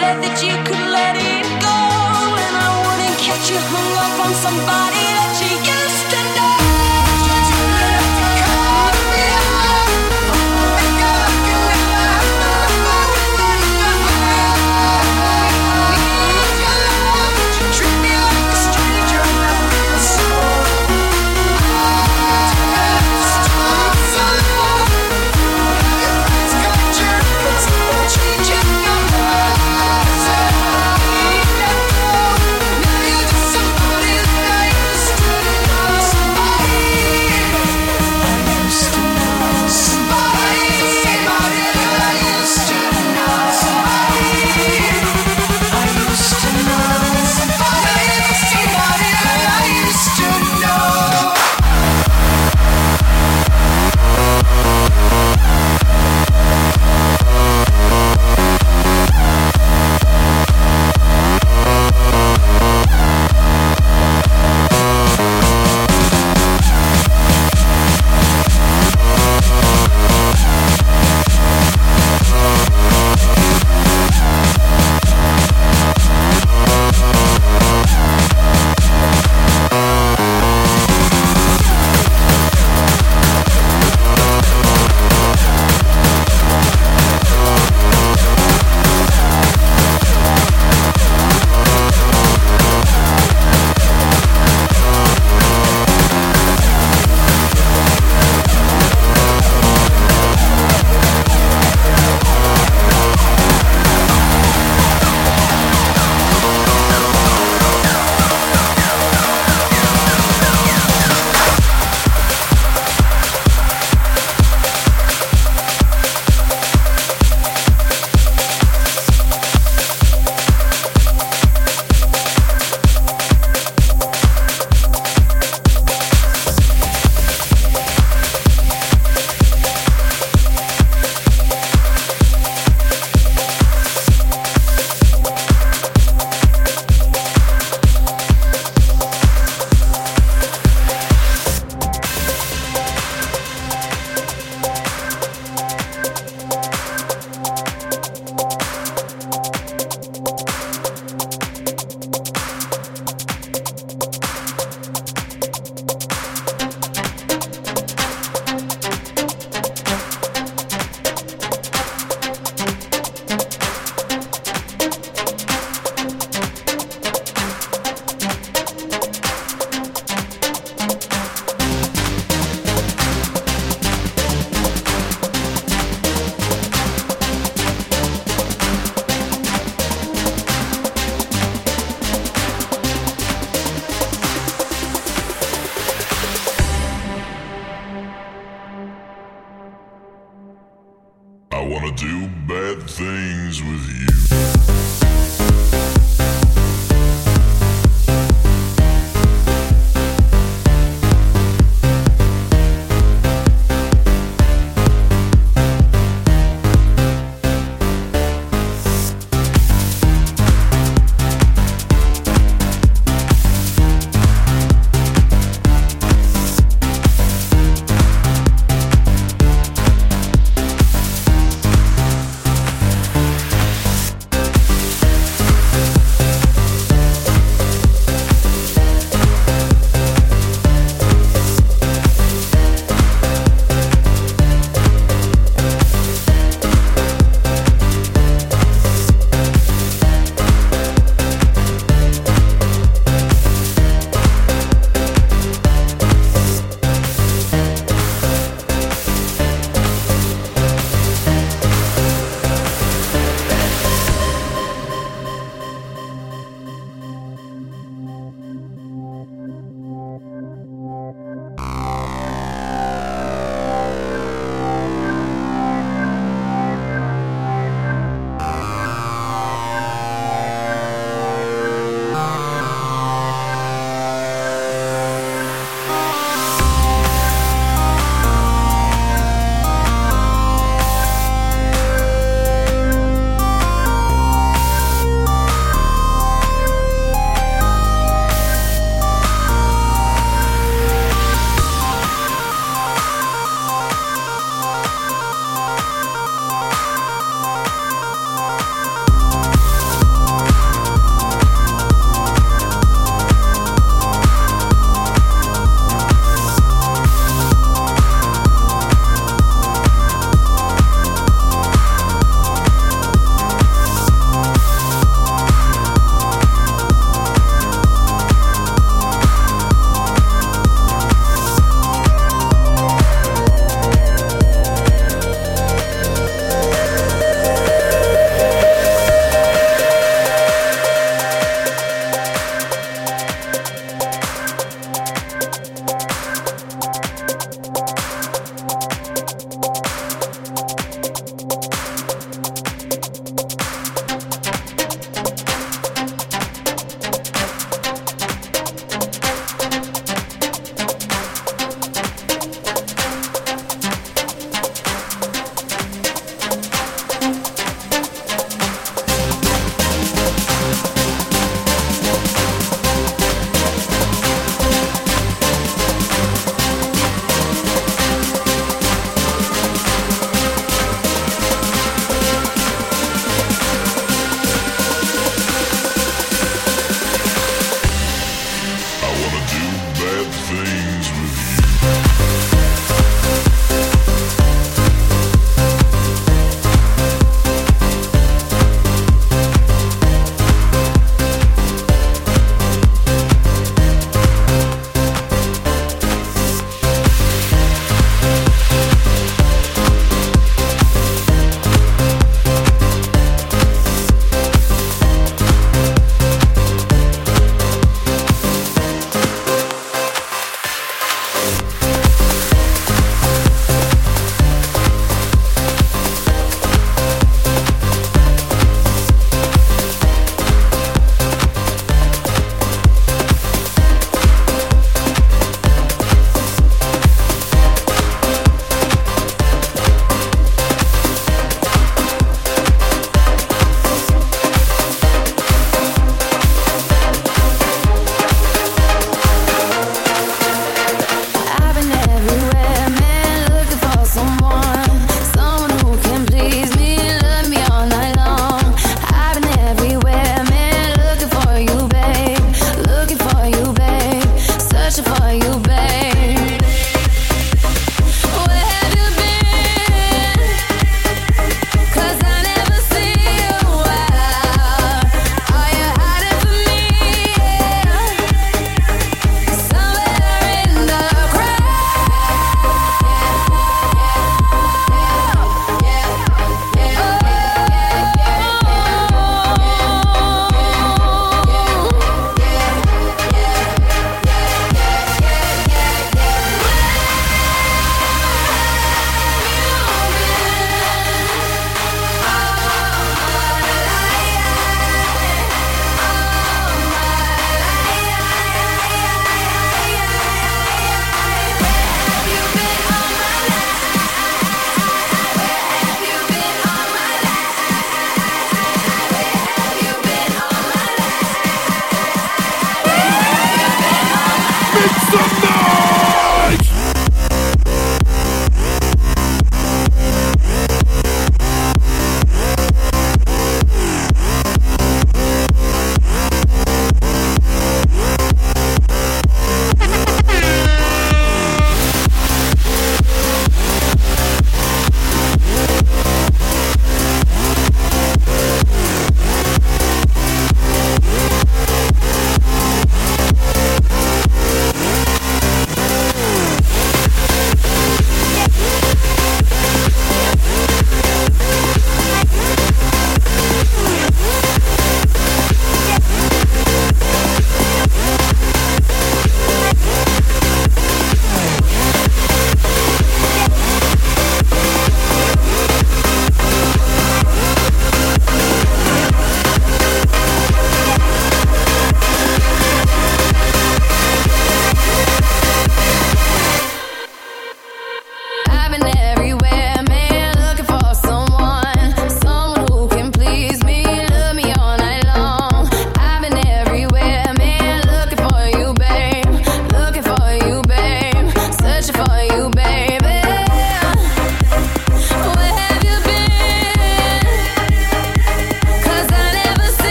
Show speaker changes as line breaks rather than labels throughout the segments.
said that
you could let it go, and I wouldn't catch you hung up on somebody.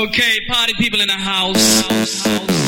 Okay, party people in the house. Okay,